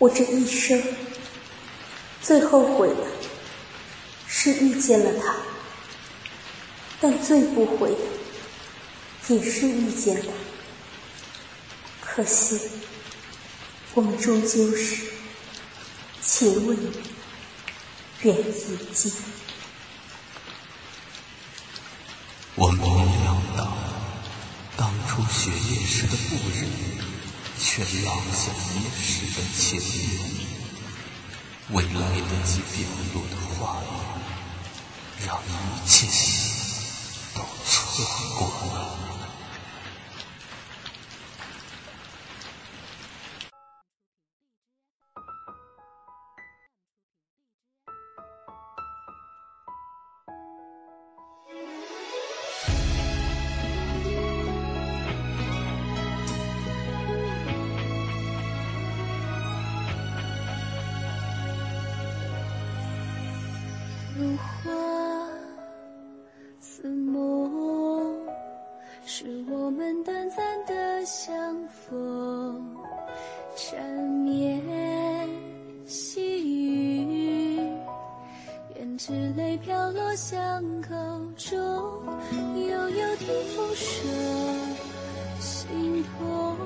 我这一生最后悔的是遇见了他，但最不悔的也是遇见他。可惜，我们终究是情未缘已尽。我没料到，当初雪夜时的不忍，却落下夜时的前缘。未来得及表露的话语，让一切都错过了。如花似梦，是我们短暂的相逢。缠绵细雨，胭脂泪飘落巷口中，悠悠听风声，心痛，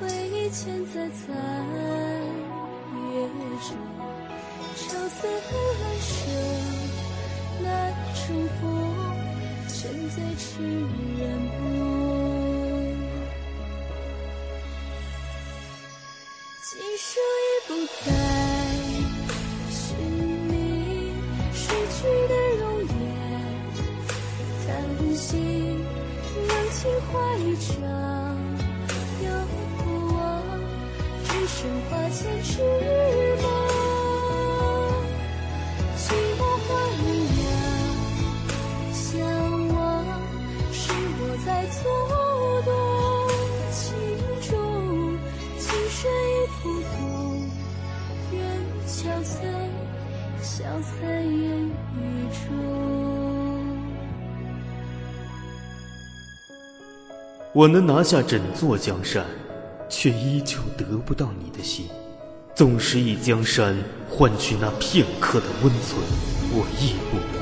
回忆嵌在残月中，愁思难舍。难重逢，沉醉痴人梦。今生已不再寻觅逝去的容颜，叹息两情怀一场，又不忘只剩花前痴我能拿下整座江山，却依旧得不到你的心。纵使以江山换取那片刻的温存，我亦不。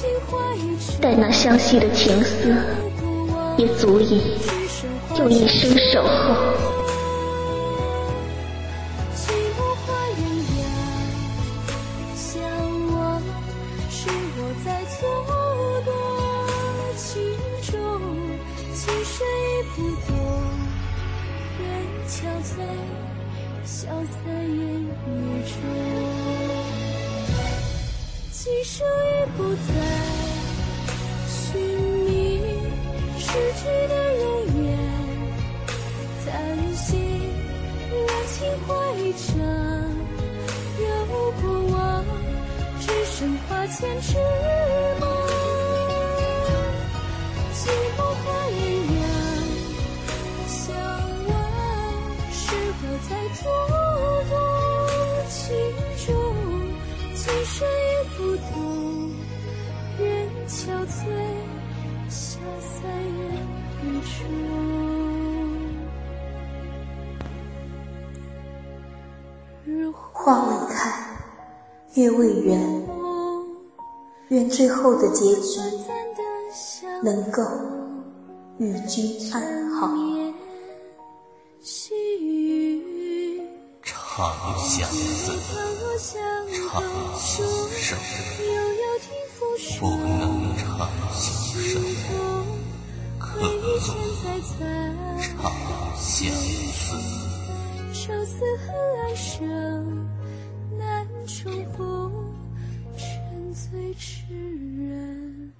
但那相惜的情思，也足以用一生守候。消散烟雨中，今生已不再去的容颜，叹息，两情化一场，犹不忘，只剩花前痴梦。寂寞花鸳鸯，想问，是否在做多情种？今生已不懂，人憔悴，下三。未开，月未圆，愿最后的结局能够与君安好。长相思，长相守。千载相思愁思恨暗生难重逢沉醉痴人。